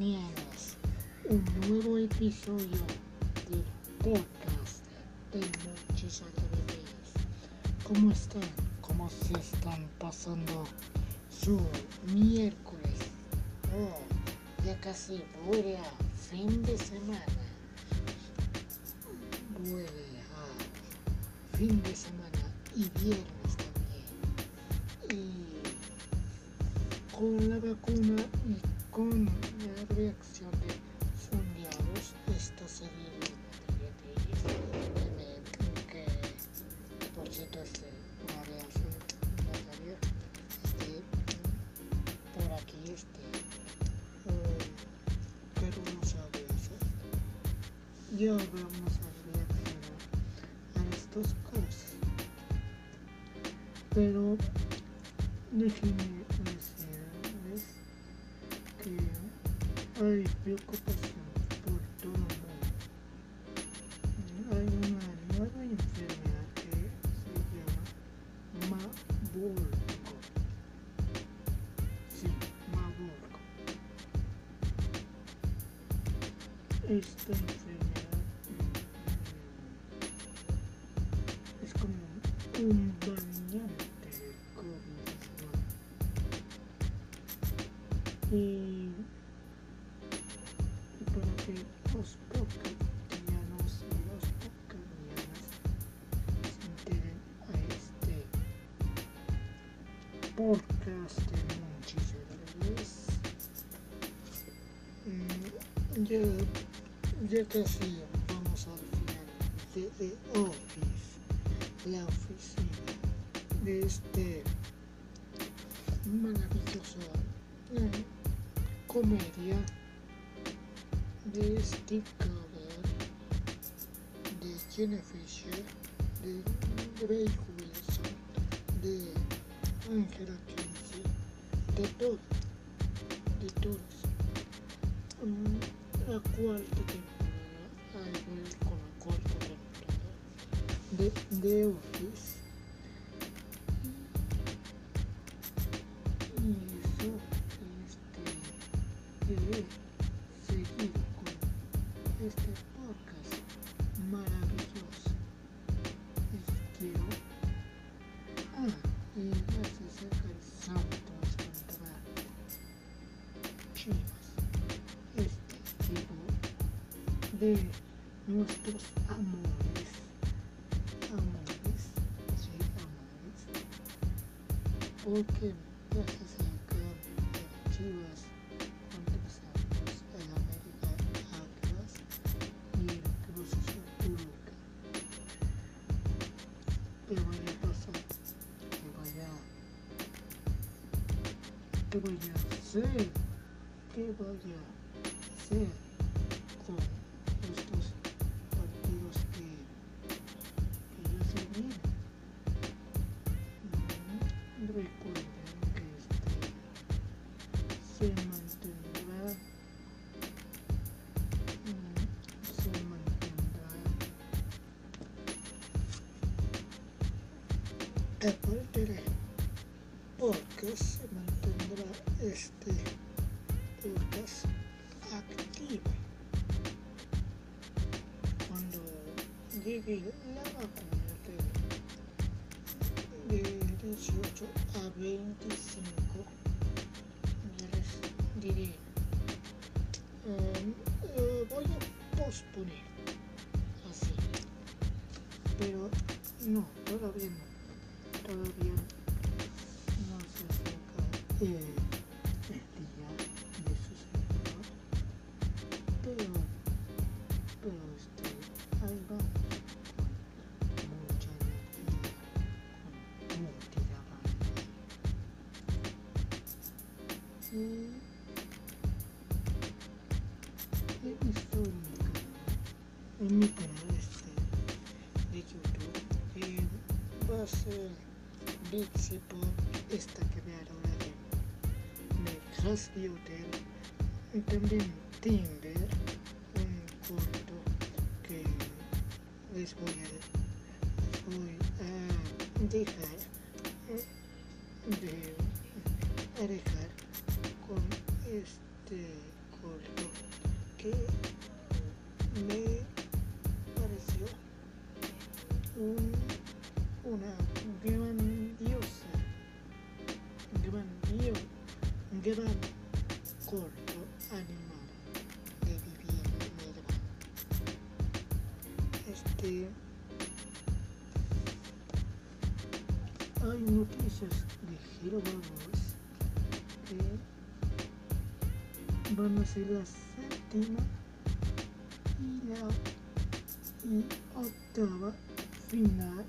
Un nuevo episodio del podcast de Muchis Alegrías. ¿Cómo están? ¿Cómo se están pasando su miércoles? Oh, ya casi vuelve a fin de semana. Y vamos a reaccionar a estas cosas. Pero decirles Mm, Ya, ya casi vamos al final de The Office, la oficina de este maravilloso eh, comedia de Steve Carell, de Jenna Fisher, de Ray Wilson, de Angela Kinsey, de todos, de todos. Mm, La cuarta temporada, ahí voy con la cuarta temporada de The Office. Y amores. Amores. Sí, amores. Porque ya se acerca el Chivas contra Santos, el América Atlas y el Cruz Azul Toluca. ¿Qué vaya a pasar? ¿Qué vaya ¿Qué vaya a hacer? ¿Qué vaya a hacer 25 ya les diré. Um, eh, voy a posponer. Así. Pero no todavía no. Todavía no se acerca eh, de Crash Hotel. Y también Timber, un corto les voy a, voy a dejar eh, de a dejar con este corto que me a ser la séptima y la y octava final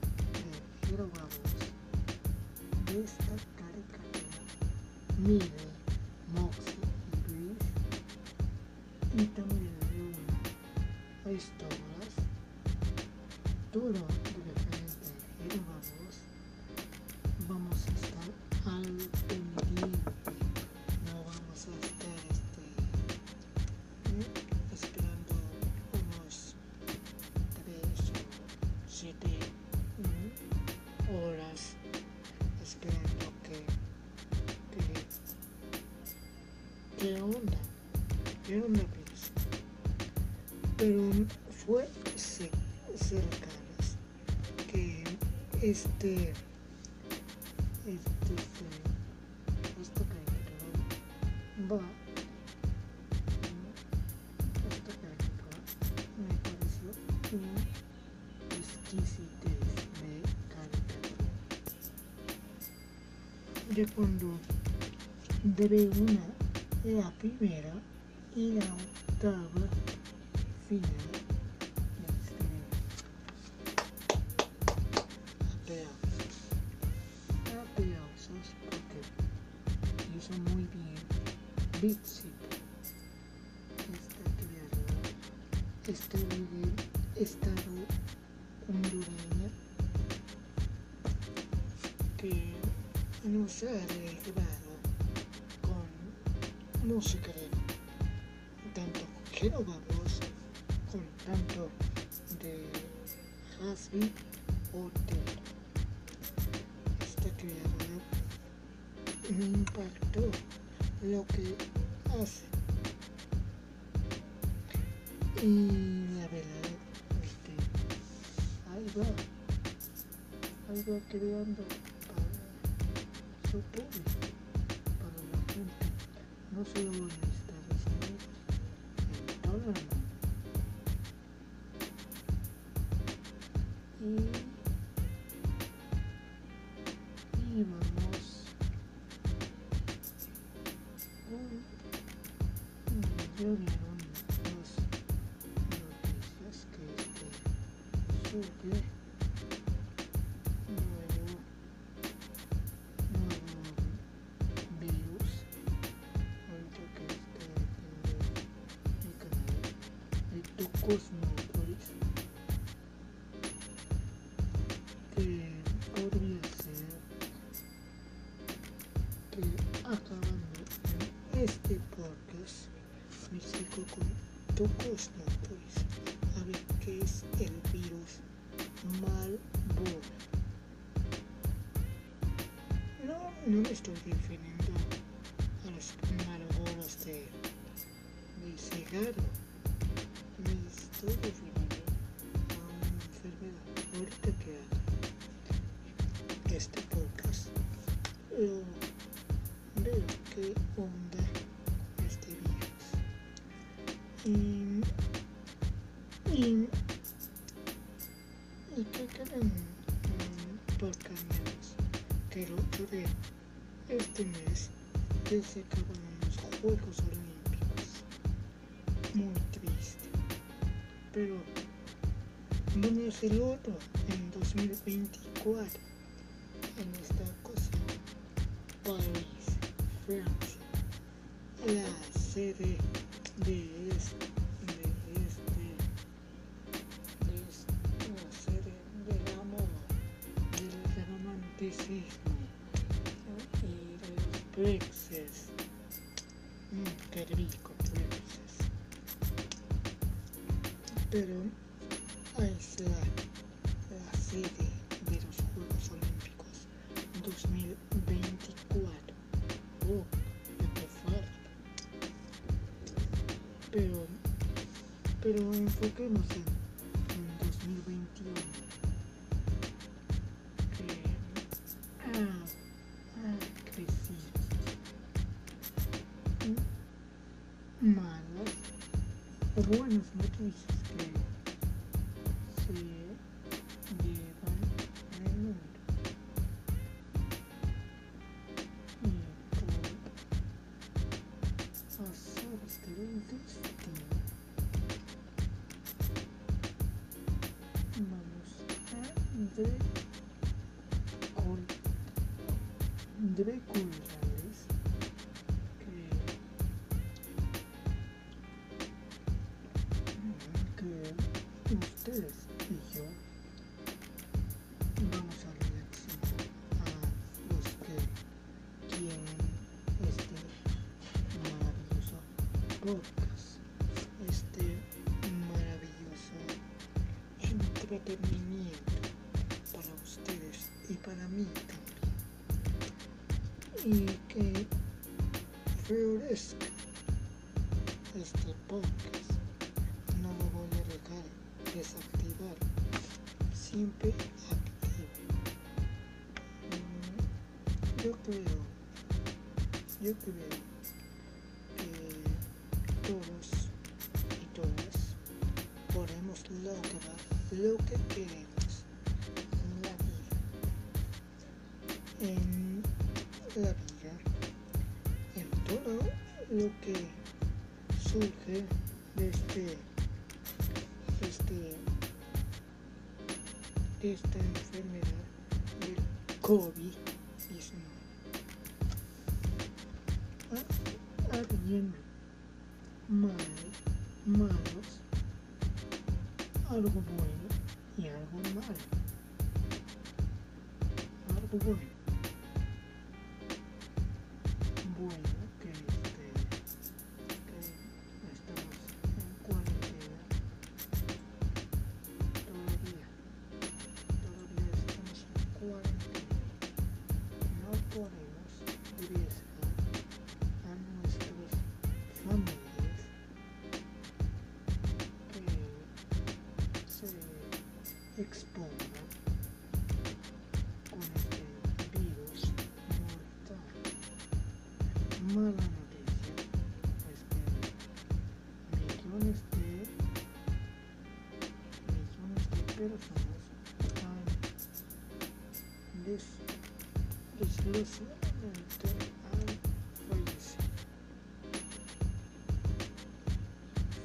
qué onda. Qué onda pues pero fue ce- cercanas que este este, esta caricatura va. Esta caricatura me pareció un exquisitez de caricatura. De cuando debe una la primera y la octava final tanto que no con tanto de Hasby Hotel esta creadora me impactó lo que hace. Y la verdad este, ahí va ahí creando para su público no Unidos en todo el mundo Estoy refiriendo a los Marlboros de, de cigarro, me estoy refiriendo a una enfermedad. Ahorita que haga este podcast, lo veo qué onda este virus. Y, y, y que quedan por que el 8 de este mes ya se acaban los Juegos Olímpicos. Muy triste. Pero a ser otro en 2024 en esta ocasión. París, Francia, la sede de este, qué rico Brexes. Pero es la, sede de los Juegos Olímpicos 2024. Oh. Pero, pero enfoquemos en, en 2021. Que ha, ha crecido. Malas o buenas noticias a recol Y que florezca este podcast. No lo voy a dejar desactivar. Siempre activo. Mm, Yo creo, yo creo que todos y todas podemos lograr lo que queremos en la vida. En la vida, en todo lo que surge de este, este, de esta enfermedad del COVID-19. Ha- Habiendo malos, malos, algo bueno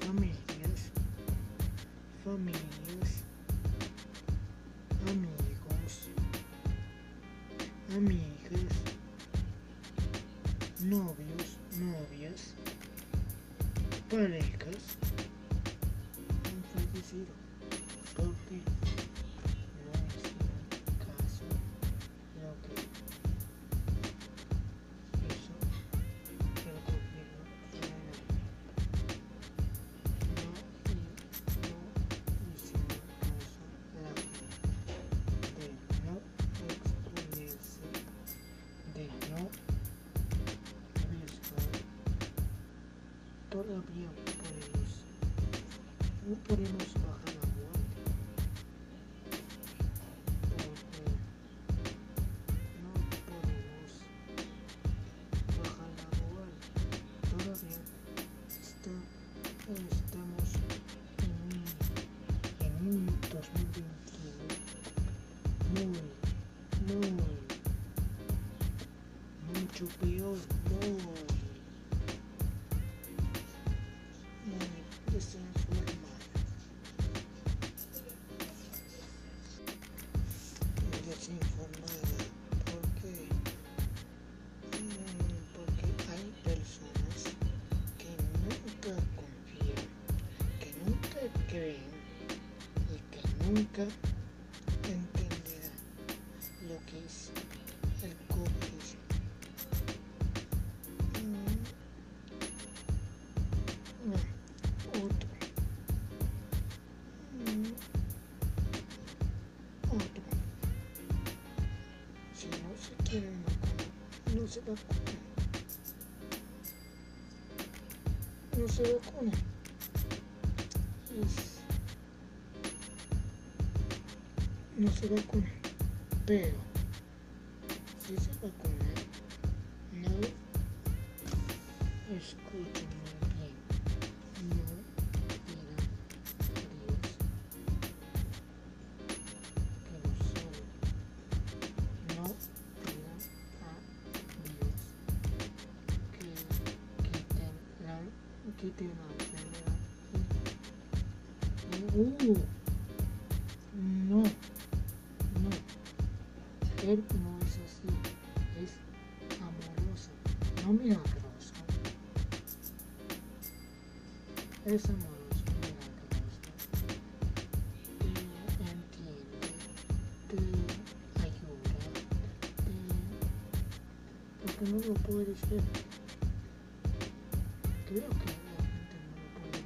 Familias, familias, amigos, amigas, novios, novias, parejas podemos bajar la guardia. Porque no podemos bajar la guardia. Todavía estamos en en un 2021 muy, muy, mucho peor, nunca entenderá lo que es el comunismo. Mm. No, otro. Mm. Otro. Si no se quieren vacunar, no se vacunan. No se vacunan. No se vacunan. Pero si se vacunan, no escuchen puedes ver. Creo que no lo puede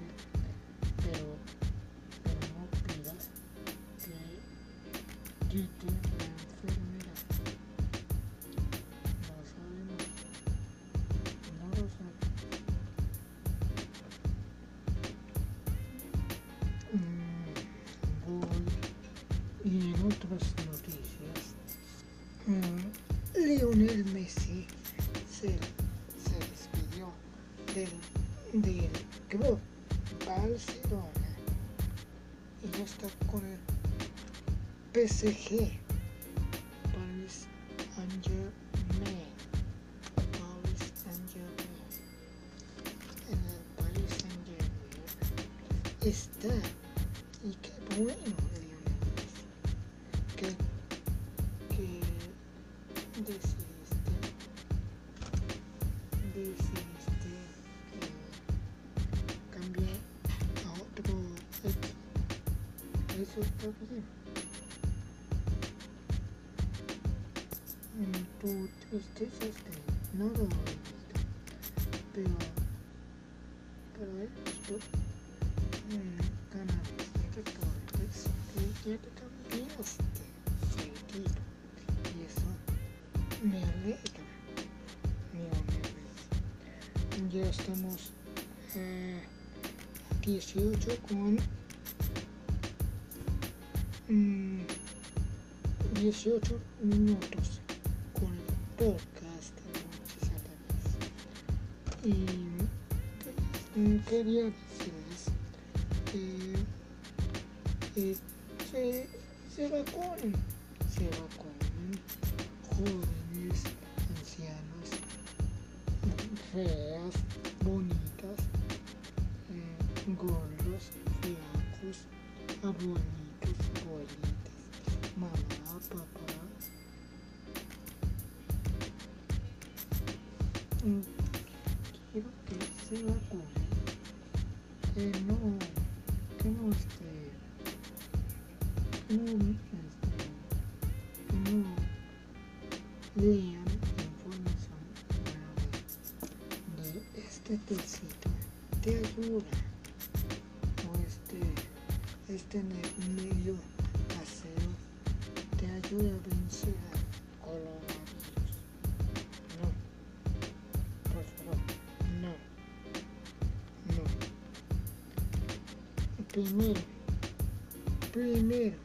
pero, pero no pidas que pensei tristeza está ahí, no lo he visto, pero, pero he visto mm, canales de deportes que cambiaste de equipo y eso me alegra, Lionel Messi. Ya estamos eh, 18 con mm, 18 minutos podcast de Noches a. Y quería decirles que, que se, se se vacunen que no, que no esté, que no, este, que no lean información de este tecito te ayuda o este este me- medio casero te ayuda a vencer primero primero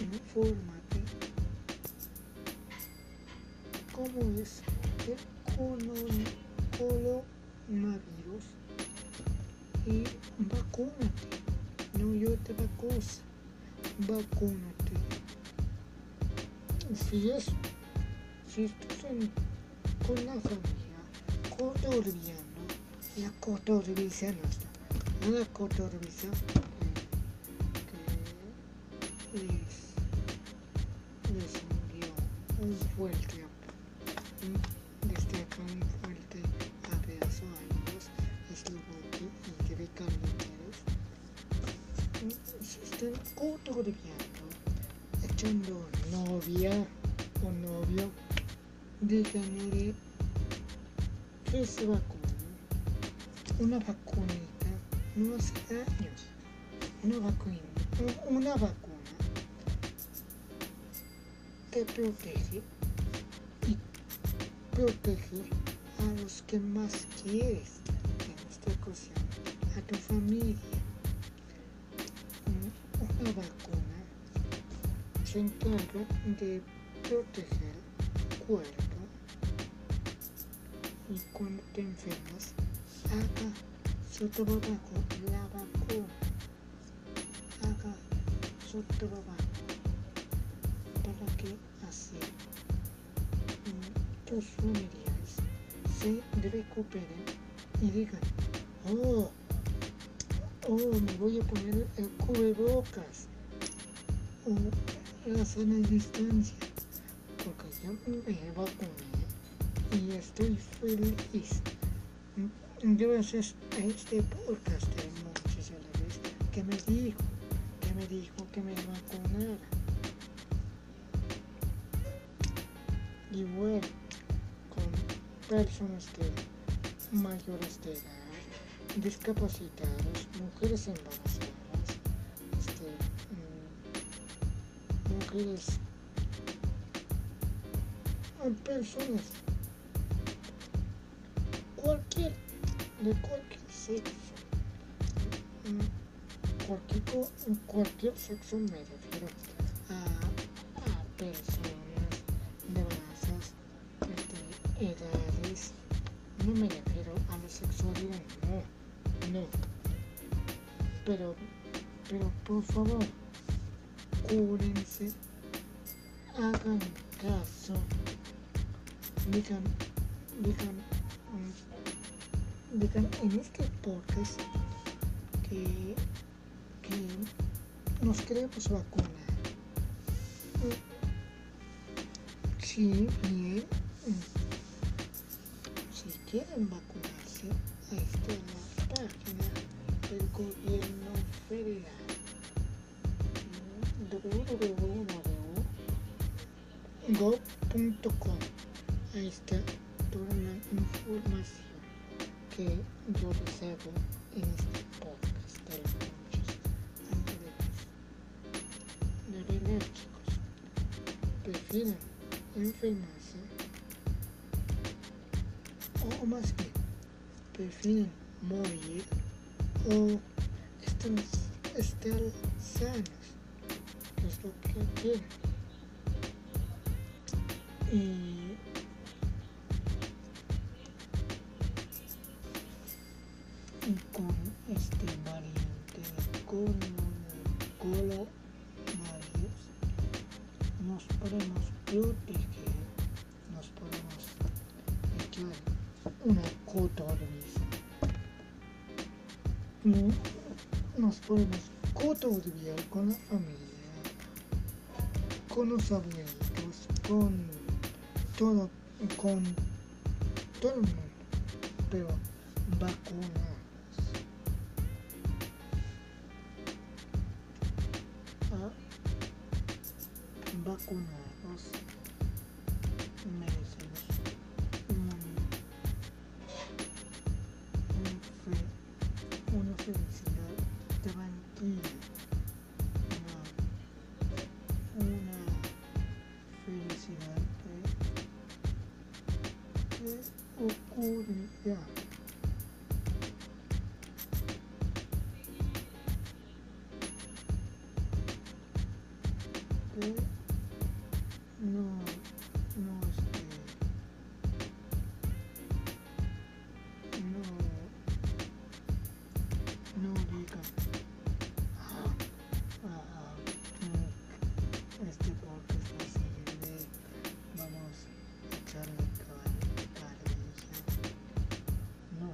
infórmate cómo es el coronavirus y vacúnate. No yo te vacuno, vacúnate. Si es, si estás en- con la familia cotorriano, la cotorriza no está, la cotorriza que les, les envió un fuerte acá un fuerte abrazo a ellos, Eslovaquia y Pérez. Se están cotorreando, echando novia o novio, díganle que se vacunen. Una vacunita no hace daño. Una vacuna, una vacuna te protege y proteger a los que más quieres, en esta ocasión, a tu familia. Una vacuna se encarga de proteger el cuerpo y cuando te enfermas, haga su trabajo la vacuna. Haga su trabajo para que así mm, tus familiares se recuperen y digan, oh, oh, me voy a poner el cubrebocas o la sana distancia porque ya me vacuné y estoy feliz a este podcast de Monchis Alegres que me dijo que me dijo que me vacunara igual con personas que mayores de edad, discapacitados, mujeres embarazadas, este, mm, mujeres, eh, personas, de cualquier sexo, mm, cualquier, cualquier sexo me refiero a, a personas de razas, este, edades, no me refiero a la sexualidad, no, no. Pero, pero por favor, cúrense, hagan caso, digan, digan en este podcast que, que nos queremos vacunar. Sí, bien. Si quieren vacunarse, ahí está la página del gobierno federal. www.gov.com Ahí está toda la información que yo les hago en este podcast de los muchos anteriores. De verdad, chicos, prefieren enfermarse o más bien prefieren Podemos cotorrear con la familia, con los abuelitos, con todo, que no, no, este, no, no digan, ah, ah, mm, este podcast no sirve, vamos a echarle carrilla. No,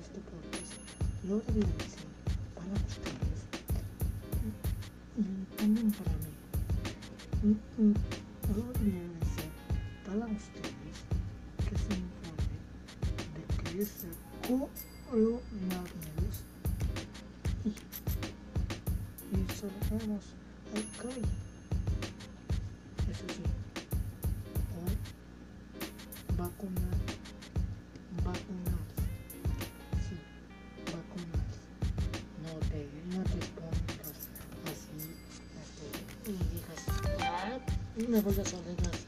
este podcast lo realicé Lo realicé para ustedes que se informen de que es el coronavirus y, y salgamos digas, ah, me voy a salir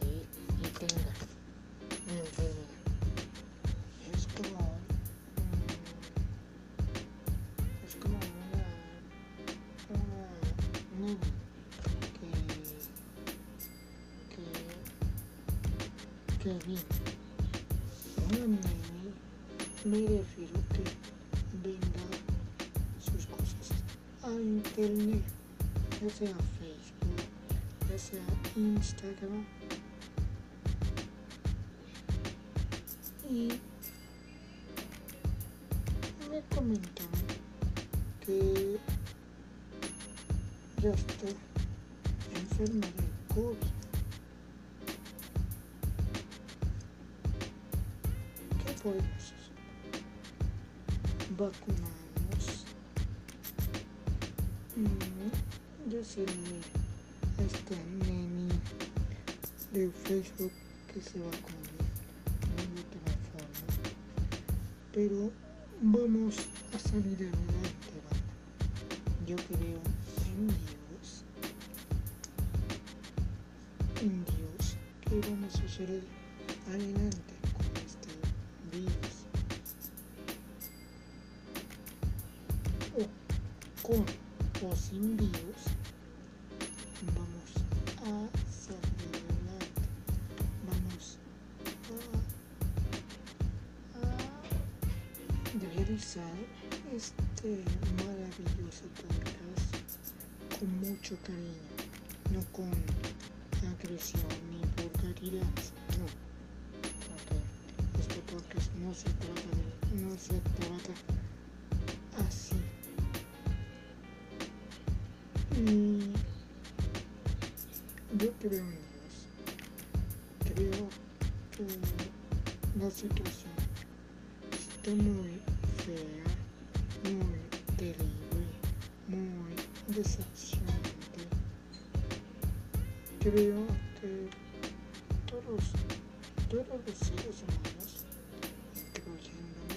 Instagram. Y me comentan que ya está enferma del COVID. ¿Qué podemos hacer? Que se vacune. No hay otra forma. Pero vamos a salir adelante. Yo creo en Dios. En Dios que vamos a salir adelante con este virus. O con Creo que todos, todos los seres humanos, incluyéndome,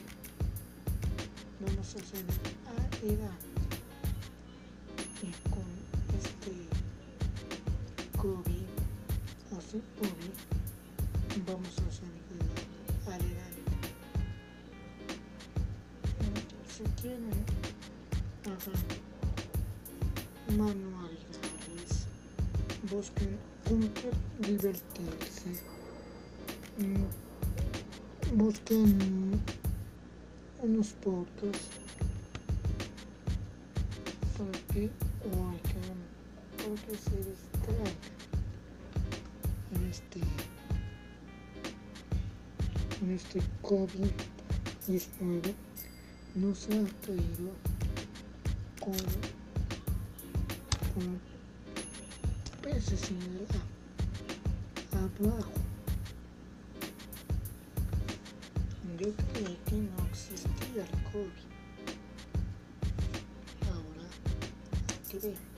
vamos a salir adelante y divertirse, mm, busquen unos pocos porque oigan, porque se distraigan en este en este COVID-19 nos ha caído con, European Equinox is still occurring. Ahora, aquí veo.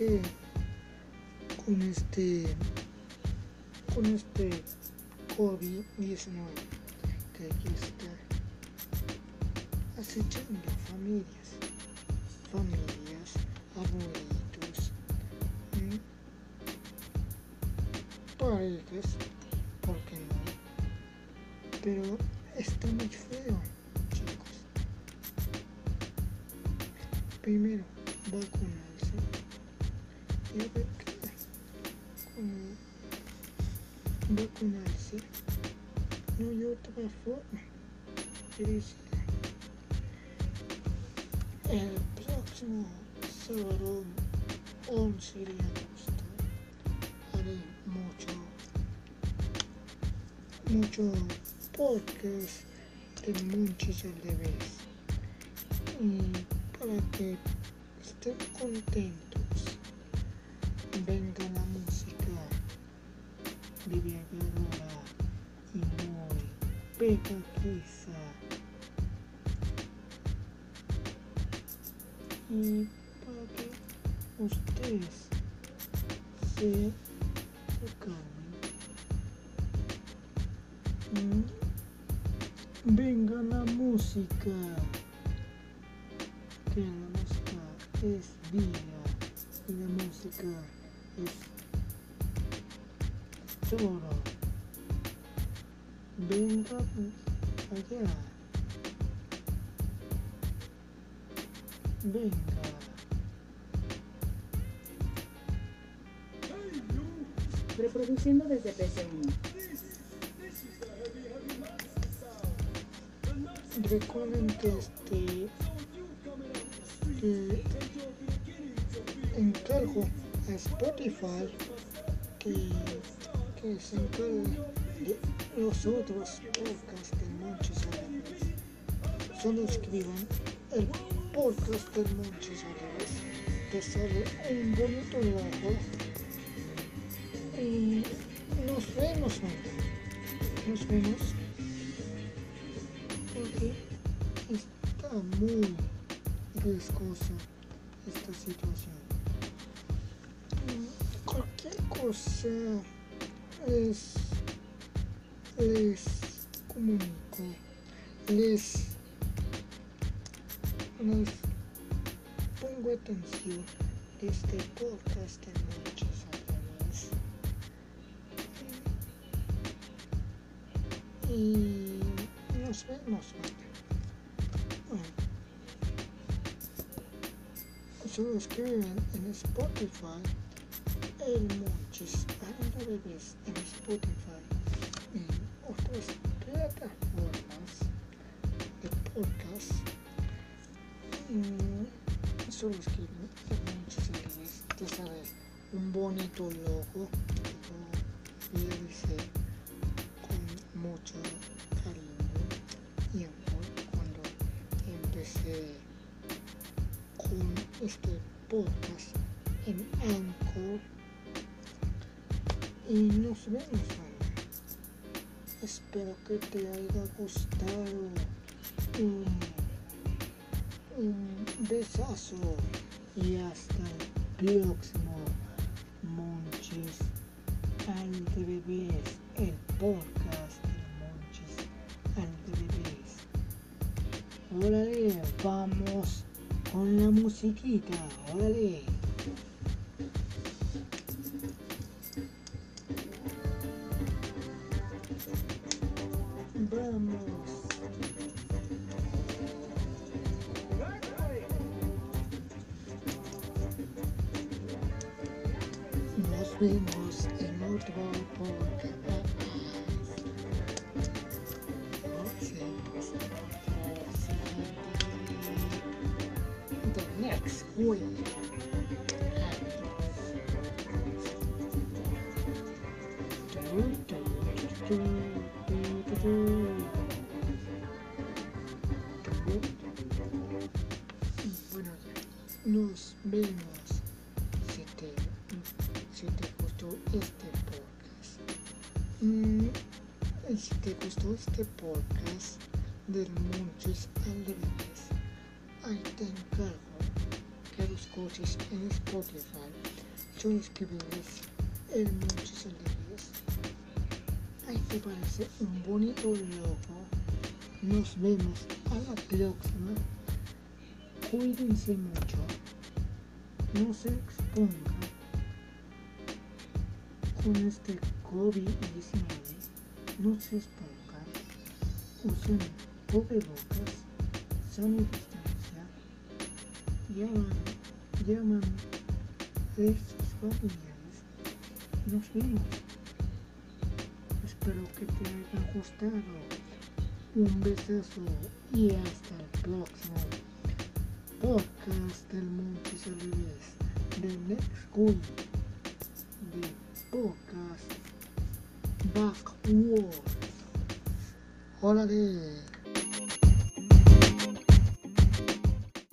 Con este con este COVID-19 que está acechando familias, familias, abuelitos, ¿m? parejas, ¿por qué no? Pero está muy feo, chicos. Primero, vacunarse qué con vacunarse. No hay otra forma. Es decir, el próximo sábado 11 de agosto haré mucho, mucho podcast de Monchis al revés. Y para que estén contentos, venga la música viviadora y muy pegajosa. Y para que ustedes se Venga allá. Venga. Reproduciendo desde PC1. Recuerden que este que encargo a Spotify que, que se encargue de los otros podcasts del Monchis Alegres. Solo escriban el podcast del Monchis Alegres. Te sale un bonito logo. Y nos vemos, ¿no? Nos vemos. Porque está muy riesgosa esta situación. Cualquier cosa les, les pongo atención. Este podcast de muchos además. Y nos vemos. Solo escriben en Spotify. El Monchis Anda Bebés en Spotify. Y otras solo escriben Anda Bebés. Ya sabes, un bonito logo que yo realicé con mucho cariño y amor cuando empecé con este podcast en Anchor y nos vemos mañana. Espero que te haya gustado un y hasta el próximo Monchis al bebés, el podcast de Monchis al bebés. Órale, vamos con la musiquita, órale. Si te gustó este podcast del Monchis Alegres, ahí te encargo que lo escuches en Spotify. Yo escribirles el Monchis Alegres. Ahí te parece un bonito logo. Nos vemos a la próxima. Cuídense mucho. No se expongan con este COVID-19. Se expongan. Usen cubrebocas. Sana distancia. Llaman, llaman a sus familiares. Nos vemos. Espero que te haya gustado. Un besazo y hasta el próximo podcast del Monchis Alegres. The next week. The podcast おおほらね